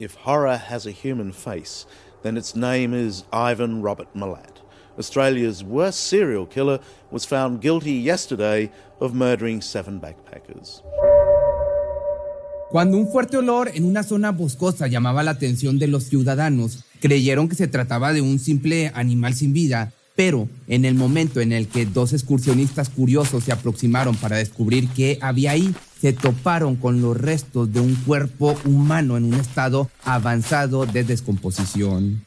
If horror has a human face, then its name is Ivan Robert Milat. Australia's worst serial killer was found guilty yesterday of murdering seven backpackers. Cuando un fuerte olor en una zona boscosa llamaba la atención de los ciudadanos, creyeron que se trataba de un simple animal sin vida, pero en el momento en el que dos excursionistas curiosos se aproximaron para descubrir qué había ahí, se toparon con los restos de un cuerpo humano en un estado avanzado de descomposición.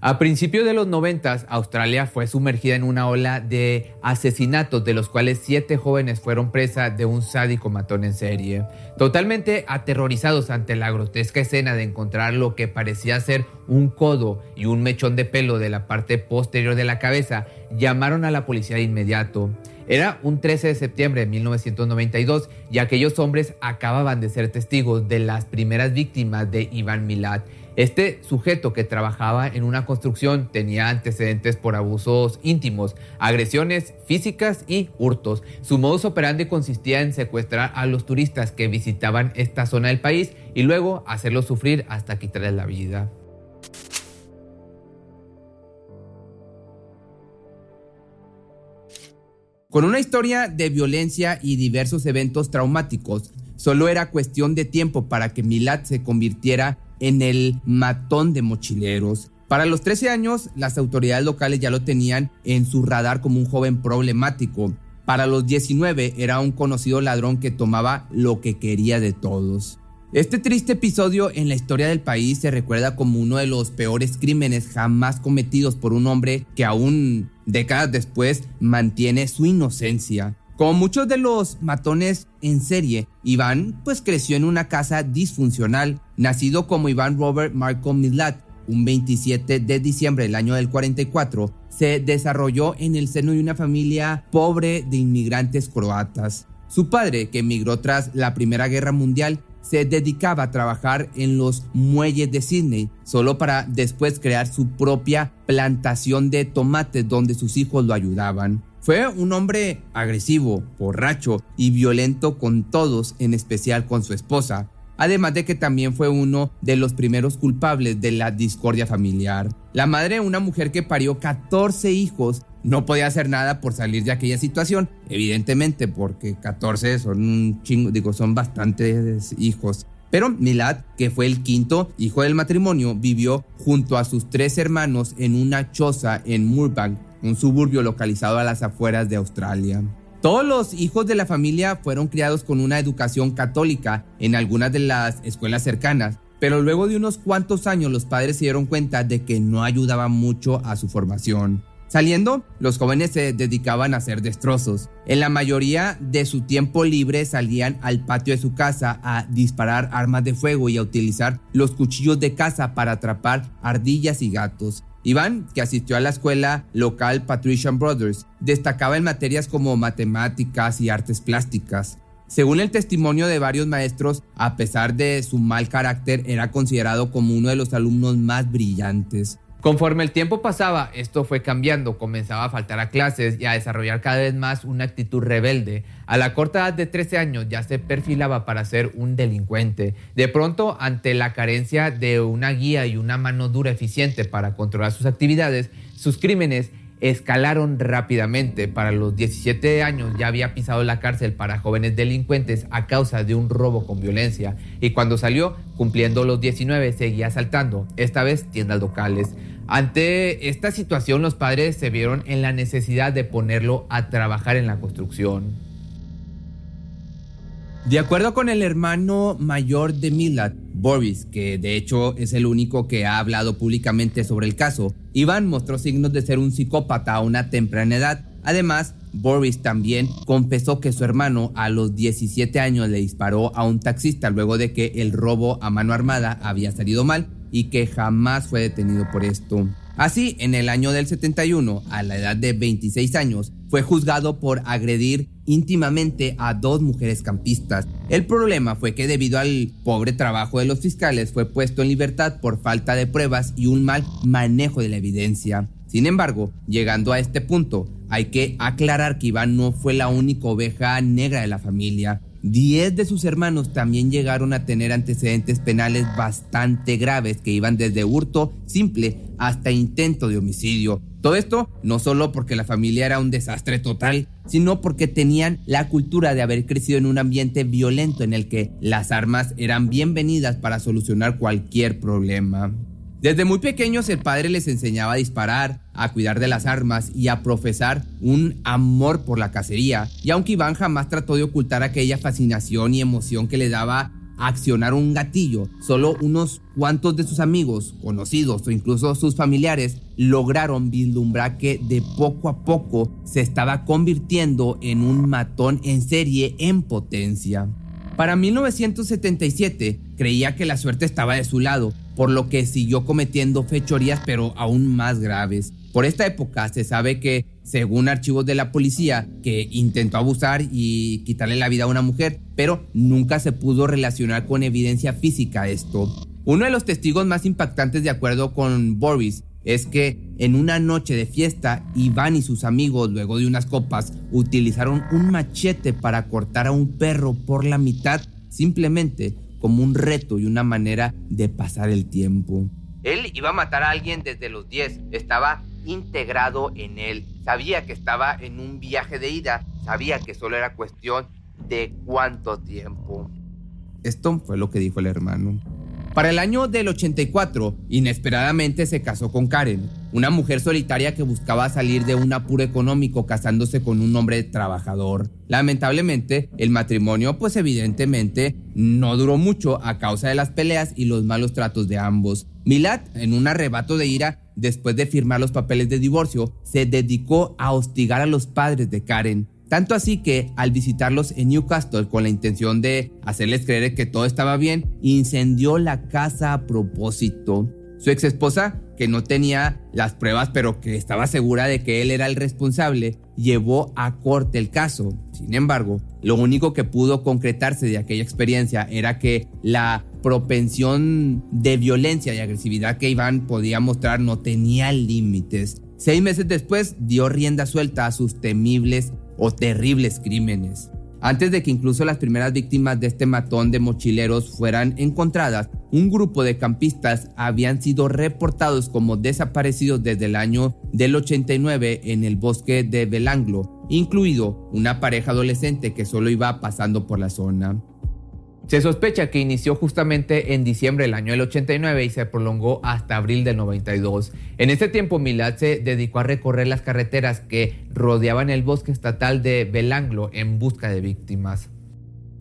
A principios de los 90, Australia fue sumergida en una ola de asesinatos, de los cuales siete jóvenes fueron presa de un sádico matón en serie. Totalmente aterrorizados ante la grotesca escena de encontrar lo que parecía ser un codo y un mechón de pelo de la parte posterior de la cabeza, llamaron a la policía de inmediato. Era un 13 de septiembre de 1992 y aquellos hombres acababan de ser testigos de las primeras víctimas de Iván Milat este sujeto que trabajaba en una construcción tenía antecedentes por abusos íntimos, agresiones físicas y hurtos. Su modus operandi consistía en secuestrar a los turistas que visitaban esta zona del país y luego hacerlos sufrir hasta quitarles la vida. Con una historia de violencia y diversos eventos traumáticos, solo era cuestión de tiempo para que Milat se convirtiera en el matón de mochileros. Para los 13 años, las autoridades locales ya lo tenían en su radar como un joven problemático. Para los 19 era un conocido ladrón que tomaba lo que quería de todos. Este triste episodio en la historia del país se recuerda como uno de los peores crímenes jamás cometidos por un hombre que aún décadas después mantiene su inocencia. Como muchos de los matones en serie, Iván pues creció en una casa disfuncional, nacido como Iván Robert Marco Milat, un 27 de diciembre del año del 44, se desarrolló en el seno de una familia pobre de inmigrantes croatas. Su padre, que emigró tras la Primera Guerra Mundial, se dedicaba a trabajar en los muelles de Sydney, solo para después crear su propia plantación de tomates donde sus hijos lo ayudaban. Fue un hombre agresivo, borracho y violento con todos, en especial con su esposa, además de que también fue uno de los primeros culpables de la discordia familiar. La madre, una mujer que parió 14 hijos, no podía hacer nada por salir de aquella situación, evidentemente, porque 14 son un chingo, digo, son bastantes hijos. Pero Milad, que fue el quinto hijo del matrimonio, vivió junto a sus tres hermanos en una choza en Murbank, un suburbio localizado a las afueras de Australia. Todos los hijos de la familia fueron criados con una educación católica en algunas de las escuelas cercanas, pero luego de unos cuantos años los padres se dieron cuenta de que no ayudaba mucho a su formación. Saliendo, los jóvenes se dedicaban a hacer destrozos. En la mayoría de su tiempo libre salían al patio de su casa a disparar armas de fuego y a utilizar los cuchillos de caza para atrapar ardillas y gatos. Iván, que asistió a la escuela local Patrician Brothers, destacaba en materias como matemáticas y artes plásticas. Según el testimonio de varios maestros, a pesar de su mal carácter, era considerado como uno de los alumnos más brillantes. Conforme el tiempo pasaba, esto fue cambiando, comenzaba a faltar a clases y a desarrollar cada vez más una actitud rebelde. A la corta edad de 13 años ya se perfilaba para ser un delincuente. De pronto, ante la carencia de una guía y una mano dura eficiente para controlar sus actividades, sus crímenes escalaron rápidamente. Para los 17 años ya había pisado la cárcel para jóvenes delincuentes a causa de un robo con violencia y cuando salió, cumpliendo los 19, seguía asaltando, esta vez tiendas locales. Ante esta situación, los padres se vieron en la necesidad de ponerlo a trabajar en la construcción. De acuerdo con el hermano mayor de Milad, Boris, que de hecho es el único que ha hablado públicamente sobre el caso, Iván mostró signos de ser un psicópata a una temprana edad. Además, Boris también confesó que su hermano a los 17 años le disparó a un taxista luego de que el robo a mano armada había salido mal y que jamás fue detenido por esto. Así, en el año del 71, a la edad de 26 años, fue juzgado por agredir íntimamente a dos mujeres campistas. El problema fue que debido al pobre trabajo de los fiscales fue puesto en libertad por falta de pruebas y un mal manejo de la evidencia. Sin embargo, llegando a este punto, hay que aclarar que Iván no fue la única oveja negra de la familia. Diez de sus hermanos también llegaron a tener antecedentes penales bastante graves que iban desde hurto simple hasta intento de homicidio. Todo esto no solo porque la familia era un desastre total, sino porque tenían la cultura de haber crecido en un ambiente violento en el que las armas eran bienvenidas para solucionar cualquier problema. Desde muy pequeños el padre les enseñaba a disparar, a cuidar de las armas y a profesar un amor por la cacería. Y aunque Iván jamás trató de ocultar aquella fascinación y emoción que le daba accionar un gatillo, solo unos cuantos de sus amigos, conocidos o incluso sus familiares lograron vislumbrar que de poco a poco se estaba convirtiendo en un matón en serie en potencia. Para 1977 creía que la suerte estaba de su lado por lo que siguió cometiendo fechorías pero aún más graves. Por esta época se sabe que, según archivos de la policía, que intentó abusar y quitarle la vida a una mujer, pero nunca se pudo relacionar con evidencia física esto. Uno de los testigos más impactantes de acuerdo con Boris es que en una noche de fiesta, Iván y sus amigos, luego de unas copas, utilizaron un machete para cortar a un perro por la mitad simplemente como un reto y una manera de pasar el tiempo. Él iba a matar a alguien desde los 10, estaba integrado en él, sabía que estaba en un viaje de ida, sabía que solo era cuestión de cuánto tiempo. Esto fue lo que dijo el hermano. Para el año del 84, inesperadamente se casó con Karen, una mujer solitaria que buscaba salir de un apuro económico casándose con un hombre trabajador. Lamentablemente, el matrimonio pues evidentemente no duró mucho a causa de las peleas y los malos tratos de ambos. Milad, en un arrebato de ira, después de firmar los papeles de divorcio, se dedicó a hostigar a los padres de Karen. Tanto así que al visitarlos en Newcastle con la intención de hacerles creer que todo estaba bien, incendió la casa a propósito. Su ex esposa, que no tenía las pruebas pero que estaba segura de que él era el responsable, llevó a corte el caso. Sin embargo, lo único que pudo concretarse de aquella experiencia era que la propensión de violencia y agresividad que Iván podía mostrar no tenía límites. Seis meses después dio rienda suelta a sus temibles o terribles crímenes. Antes de que incluso las primeras víctimas de este matón de mochileros fueran encontradas, un grupo de campistas habían sido reportados como desaparecidos desde el año del 89 en el bosque de Belanglo, incluido una pareja adolescente que solo iba pasando por la zona. Se sospecha que inició justamente en diciembre del año del 89 y se prolongó hasta abril del 92. En ese tiempo Milad se dedicó a recorrer las carreteras que rodeaban el bosque estatal de Belanglo en busca de víctimas.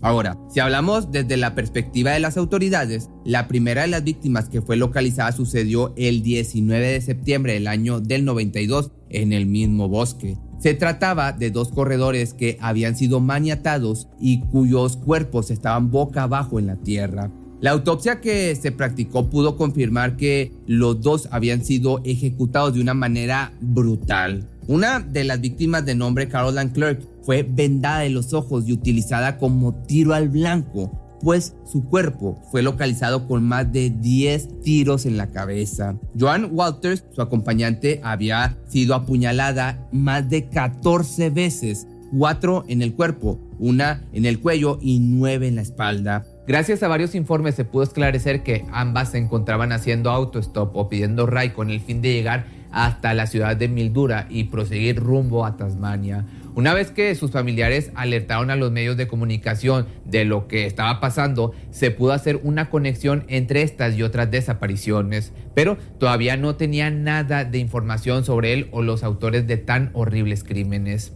Ahora, si hablamos desde la perspectiva de las autoridades, la primera de las víctimas que fue localizada sucedió el 19 de septiembre del año del 92 en el mismo bosque. Se trataba de dos corredores que habían sido maniatados y cuyos cuerpos estaban boca abajo en la tierra. La autopsia que se practicó pudo confirmar que los dos habían sido ejecutados de una manera brutal. Una de las víctimas de nombre Caroline Clark fue vendada de los ojos y utilizada como tiro al blanco pues su cuerpo fue localizado con más de 10 tiros en la cabeza. Joan Walters, su acompañante, había sido apuñalada más de 14 veces, 4 en el cuerpo, una en el cuello y 9 en la espalda. Gracias a varios informes se pudo esclarecer que ambas se encontraban haciendo autostop o pidiendo ray con el fin de llegar hasta la ciudad de Mildura y proseguir rumbo a Tasmania. Una vez que sus familiares alertaron a los medios de comunicación de lo que estaba pasando, se pudo hacer una conexión entre estas y otras desapariciones, pero todavía no tenía nada de información sobre él o los autores de tan horribles crímenes.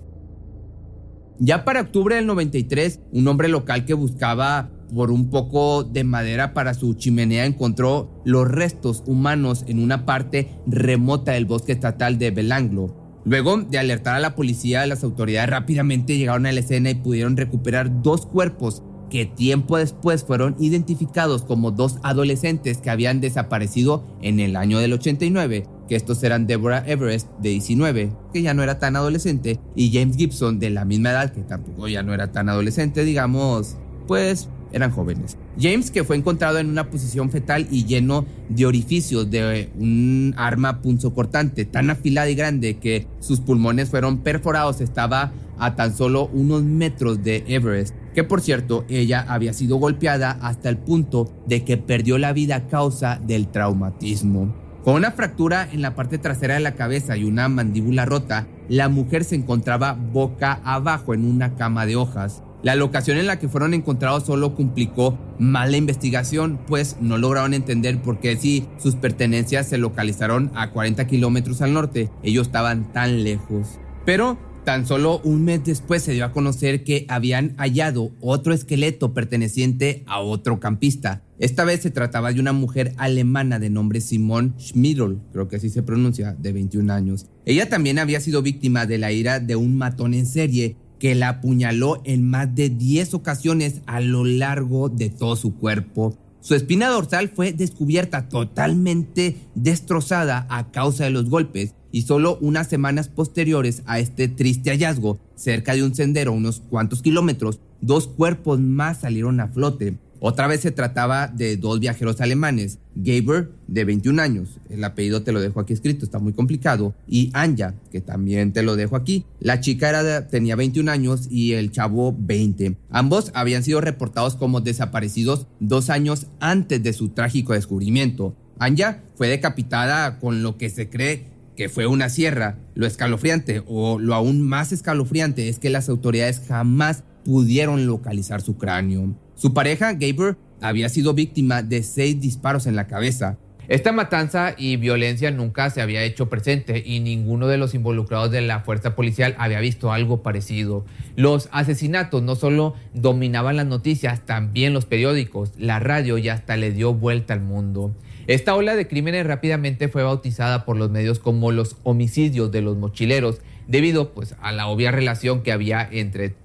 Ya para octubre del 93, un hombre local que buscaba por un poco de madera para su chimenea encontró los restos humanos en una parte remota del bosque estatal de Belanglo. Luego de alertar a la policía, las autoridades rápidamente llegaron a la escena y pudieron recuperar dos cuerpos que tiempo después fueron identificados como dos adolescentes que habían desaparecido en el año del 89, que estos eran Deborah Everest de 19, que ya no era tan adolescente, y James Gibson de la misma edad, que tampoco ya no era tan adolescente, digamos, pues eran jóvenes. James, que fue encontrado en una posición fetal y lleno de orificios de un arma punzocortante tan afilada y grande que sus pulmones fueron perforados, estaba a tan solo unos metros de Everest, que por cierto ella había sido golpeada hasta el punto de que perdió la vida a causa del traumatismo. Con una fractura en la parte trasera de la cabeza y una mandíbula rota, la mujer se encontraba boca abajo en una cama de hojas. La locación en la que fueron encontrados solo complicó más la investigación, pues no lograron entender por qué si sus pertenencias se localizaron a 40 kilómetros al norte, ellos estaban tan lejos. Pero Tan solo un mes después se dio a conocer que habían hallado otro esqueleto perteneciente a otro campista. Esta vez se trataba de una mujer alemana de nombre Simone Schmidl, creo que así se pronuncia, de 21 años. Ella también había sido víctima de la ira de un matón en serie que la apuñaló en más de 10 ocasiones a lo largo de todo su cuerpo. Su espina dorsal fue descubierta totalmente destrozada a causa de los golpes y solo unas semanas posteriores a este triste hallazgo, cerca de un sendero unos cuantos kilómetros, dos cuerpos más salieron a flote. Otra vez se trataba de dos viajeros alemanes, Gaber, de 21 años, el apellido te lo dejo aquí escrito, está muy complicado, y Anja, que también te lo dejo aquí. La chica era tenía 21 años y el chavo 20. Ambos habían sido reportados como desaparecidos dos años antes de su trágico descubrimiento. Anja fue decapitada con lo que se cree que fue una sierra. Lo escalofriante o lo aún más escalofriante es que las autoridades jamás pudieron localizar su cráneo. Su pareja, Gaber, había sido víctima de seis disparos en la cabeza. Esta matanza y violencia nunca se había hecho presente y ninguno de los involucrados de la fuerza policial había visto algo parecido. Los asesinatos no solo dominaban las noticias, también los periódicos, la radio y hasta le dio vuelta al mundo. Esta ola de crímenes rápidamente fue bautizada por los medios como los homicidios de los mochileros, debido pues, a la obvia relación que había entre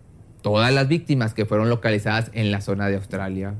todas las víctimas que fueron localizadas en la zona de Australia.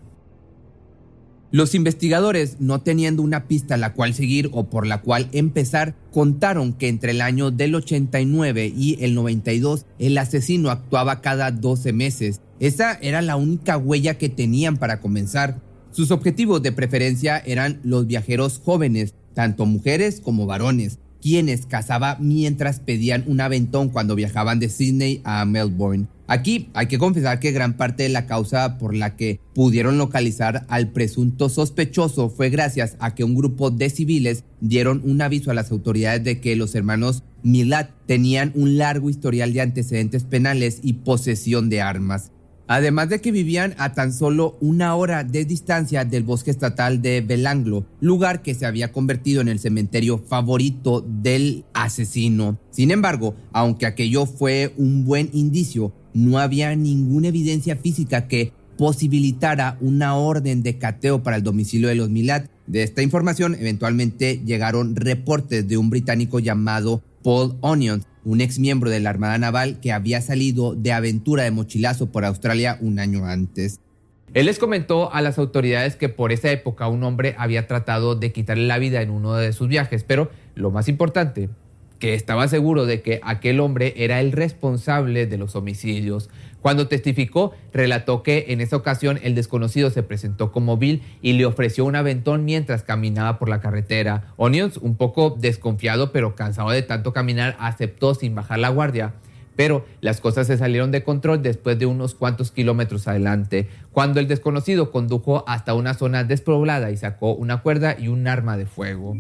Los investigadores, no teniendo una pista la cual seguir o por la cual empezar, contaron que entre el año del 89 y el 92 el asesino actuaba cada 12 meses. Esa era la única huella que tenían para comenzar. Sus objetivos de preferencia eran los viajeros jóvenes, tanto mujeres como varones, quienes cazaba mientras pedían un aventón cuando viajaban de Sydney a Melbourne. Aquí hay que confesar que gran parte de la causa por la que pudieron localizar al presunto sospechoso fue gracias a que un grupo de civiles dieron un aviso a las autoridades de que los hermanos Milat tenían un largo historial de antecedentes penales y posesión de armas. Además de que vivían a tan solo una hora de distancia del bosque estatal de Belanglo, lugar que se había convertido en el cementerio favorito del asesino. Sin embargo, aunque aquello fue un buen indicio, no había ninguna evidencia física que posibilitara una orden de cateo para el domicilio de los Milad. De esta información, eventualmente llegaron reportes de un británico llamado Paul Onions, un ex miembro de la Armada Naval que había salido de aventura de mochilazo por Australia un año antes. Él les comentó a las autoridades que por esa época un hombre había tratado de quitarle la vida en uno de sus viajes, pero lo más importante, que estaba seguro de que aquel hombre era el responsable de los homicidios. Cuando testificó, relató que en esa ocasión el desconocido se presentó como Bill y le ofreció un aventón mientras caminaba por la carretera. Onions, un poco desconfiado pero cansado de tanto caminar, aceptó sin bajar la guardia. Pero las cosas se salieron de control después de unos cuantos kilómetros adelante, cuando el desconocido condujo hasta una zona despoblada y sacó una cuerda y un arma de fuego.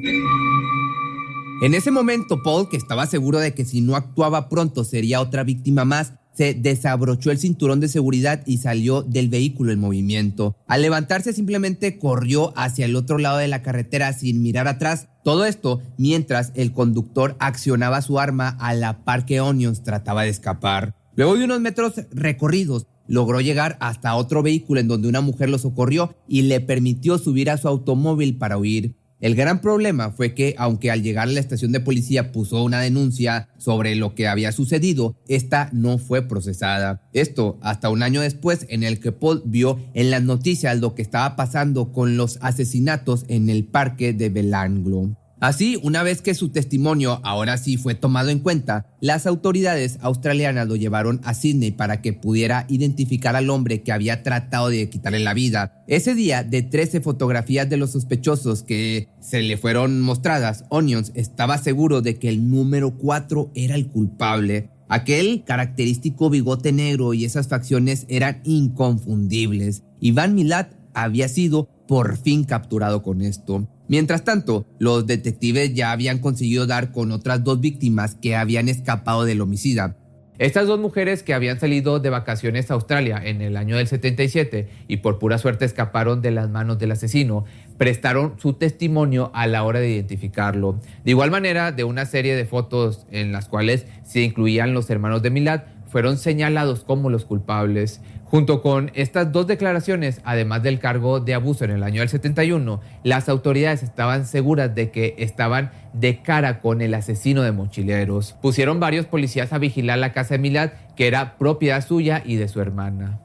En ese momento, Paul, que estaba seguro de que si no actuaba pronto sería otra víctima más, se desabrochó el cinturón de seguridad y salió del vehículo en movimiento. Al levantarse simplemente corrió hacia el otro lado de la carretera sin mirar atrás. Todo esto mientras el conductor accionaba su arma a la par que Onions trataba de escapar. Luego de unos metros recorridos, logró llegar hasta otro vehículo en donde una mujer lo socorrió y le permitió subir a su automóvil para huir. El gran problema fue que, aunque al llegar a la estación de policía puso una denuncia sobre lo que había sucedido, esta no fue procesada. Esto hasta un año después en el que Paul vio en las noticias lo que estaba pasando con los asesinatos en el parque de Belanglo. Así, una vez que su testimonio ahora sí fue tomado en cuenta, las autoridades australianas lo llevaron a Sydney para que pudiera identificar al hombre que había tratado de quitarle la vida. Ese día, de 13 fotografías de los sospechosos que se le fueron mostradas, Onions estaba seguro de que el número 4 era el culpable. Aquel característico bigote negro y esas facciones eran inconfundibles. Iván Milat había sido por fin capturado con esto. Mientras tanto, los detectives ya habían conseguido dar con otras dos víctimas que habían escapado del homicida. Estas dos mujeres que habían salido de vacaciones a Australia en el año del 77 y por pura suerte escaparon de las manos del asesino, prestaron su testimonio a la hora de identificarlo. De igual manera, de una serie de fotos en las cuales se incluían los hermanos de Milad, fueron señalados como los culpables. Junto con estas dos declaraciones, además del cargo de abuso en el año del 71, las autoridades estaban seguras de que estaban de cara con el asesino de mochileros. Pusieron varios policías a vigilar la casa de Milad, que era propiedad suya y de su hermana.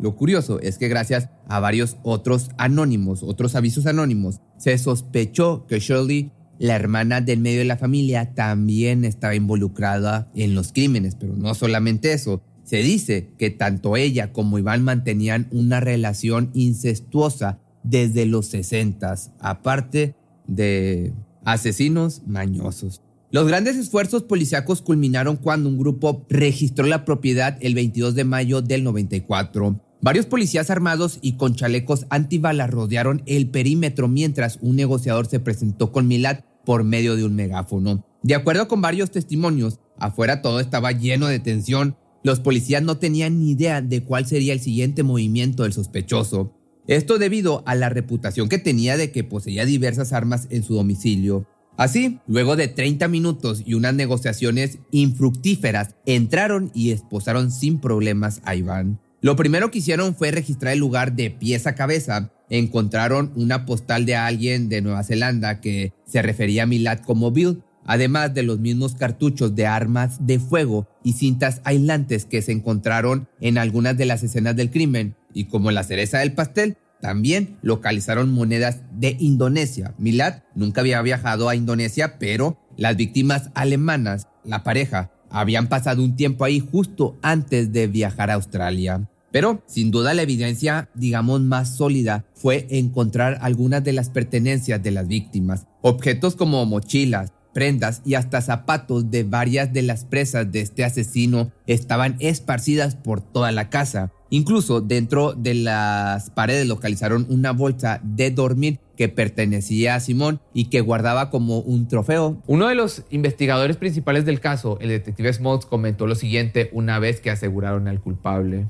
Lo curioso es que gracias a varios otros anónimos, otros avisos anónimos, se sospechó que Shirley, la hermana del medio de la familia, también estaba involucrada en los crímenes, pero no solamente eso, se dice que tanto ella como Iván mantenían una relación incestuosa desde los 60, aparte de asesinos mañosos. Los grandes esfuerzos policíacos culminaron cuando un grupo registró la propiedad el 22 de mayo del 94. Varios policías armados y con chalecos antibalas rodearon el perímetro mientras un negociador se presentó con Milad por medio de un megáfono. De acuerdo con varios testimonios, afuera todo estaba lleno de tensión los policías no tenían ni idea de cuál sería el siguiente movimiento del sospechoso. Esto debido a la reputación que tenía de que poseía diversas armas en su domicilio. Así, luego de 30 minutos y unas negociaciones infructíferas, entraron y esposaron sin problemas a Iván. Lo primero que hicieron fue registrar el lugar de pies a cabeza. Encontraron una postal de alguien de Nueva Zelanda que se refería a Milad como Bill, además de los mismos cartuchos de armas de fuego y cintas aislantes que se encontraron en algunas de las escenas del crimen. Y como la cereza del pastel, también localizaron monedas de Indonesia. Milad nunca había viajado a Indonesia, pero las víctimas alemanas, la pareja, habían pasado un tiempo ahí justo antes de viajar a Australia. Pero sin duda la evidencia, digamos, más sólida fue encontrar algunas de las pertenencias de las víctimas. Objetos como mochilas, prendas y hasta zapatos de varias de las presas de este asesino estaban esparcidas por toda la casa. Incluso dentro de las paredes localizaron una bolsa de dormir que pertenecía a Simón y que guardaba como un trofeo. Uno de los investigadores principales del caso, el detective Smalls, comentó lo siguiente una vez que aseguraron al culpable.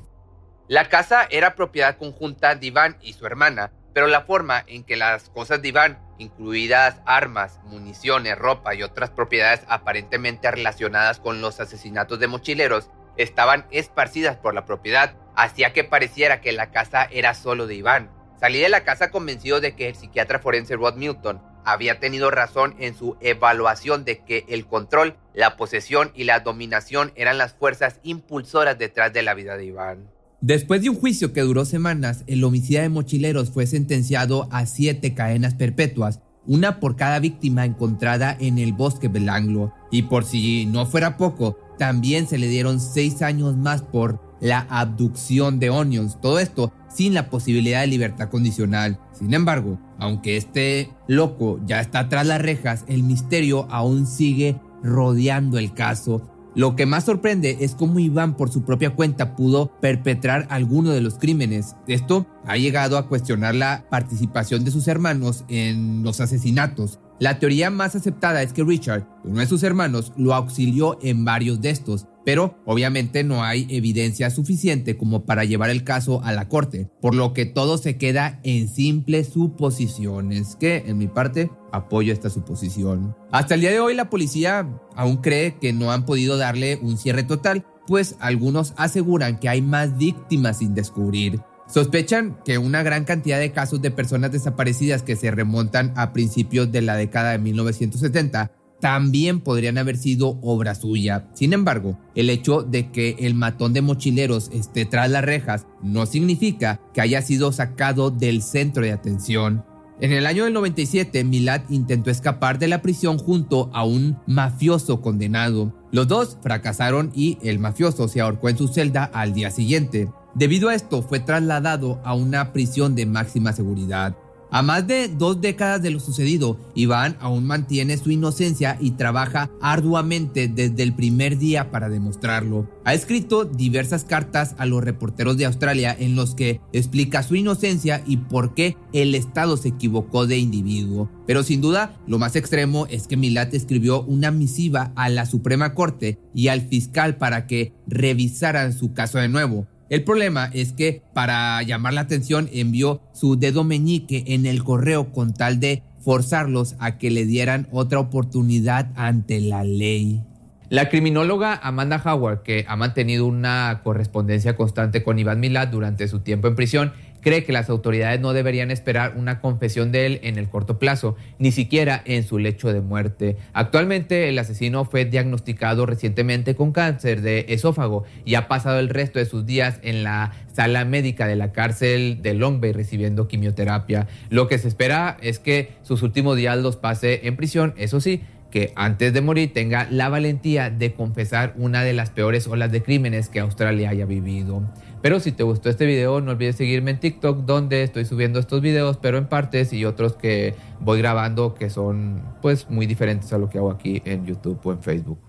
La casa era propiedad conjunta de Iván y su hermana, pero la forma en que las cosas de Iván incluidas armas, municiones, ropa y otras propiedades aparentemente relacionadas con los asesinatos de mochileros, estaban esparcidas por la propiedad, hacía que pareciera que la casa era solo de Iván. Salí de la casa convencido de que el psiquiatra forense Rod Milton había tenido razón en su evaluación de que el control, la posesión y la dominación eran las fuerzas impulsoras detrás de la vida de Iván. Después de un juicio que duró semanas, el homicida de mochileros fue sentenciado a siete cadenas perpetuas, una por cada víctima encontrada en el bosque Belanglo. Y por si no fuera poco, también se le dieron seis años más por la abducción de Onions. Todo esto sin la posibilidad de libertad condicional. Sin embargo, aunque este loco ya está tras las rejas, el misterio aún sigue rodeando el caso lo que más sorprende es cómo Iván por su propia cuenta pudo perpetrar alguno de los crímenes. Esto ha llegado a cuestionar la participación de sus hermanos en los asesinatos. La teoría más aceptada es que Richard, uno de sus hermanos, lo auxilió en varios de estos, pero obviamente no hay evidencia suficiente como para llevar el caso a la corte, por lo que todo se queda en simples suposiciones, que en mi parte apoyo esta suposición. Hasta el día de hoy la policía aún cree que no han podido darle un cierre total, pues algunos aseguran que hay más víctimas sin descubrir. Sospechan que una gran cantidad de casos de personas desaparecidas que se remontan a principios de la década de 1970 también podrían haber sido obra suya. Sin embargo, el hecho de que el matón de mochileros esté tras las rejas no significa que haya sido sacado del centro de atención. En el año del 97, Milad intentó escapar de la prisión junto a un mafioso condenado. Los dos fracasaron y el mafioso se ahorcó en su celda al día siguiente. Debido a esto, fue trasladado a una prisión de máxima seguridad. A más de dos décadas de lo sucedido, Iván aún mantiene su inocencia y trabaja arduamente desde el primer día para demostrarlo. Ha escrito diversas cartas a los reporteros de Australia en los que explica su inocencia y por qué el Estado se equivocó de individuo. Pero sin duda, lo más extremo es que Milat escribió una misiva a la Suprema Corte y al fiscal para que revisaran su caso de nuevo. El problema es que para llamar la atención envió su dedo meñique en el correo con tal de forzarlos a que le dieran otra oportunidad ante la ley. La criminóloga Amanda Howard, que ha mantenido una correspondencia constante con Iván Milad durante su tiempo en prisión, cree que las autoridades no deberían esperar una confesión de él en el corto plazo, ni siquiera en su lecho de muerte. Actualmente el asesino fue diagnosticado recientemente con cáncer de esófago y ha pasado el resto de sus días en la sala médica de la cárcel de Long Bay recibiendo quimioterapia. Lo que se espera es que sus últimos días los pase en prisión, eso sí, que antes de morir tenga la valentía de confesar una de las peores olas de crímenes que Australia haya vivido. Pero si te gustó este video, no olvides seguirme en TikTok, donde estoy subiendo estos videos, pero en partes y otros que voy grabando que son pues muy diferentes a lo que hago aquí en YouTube o en Facebook.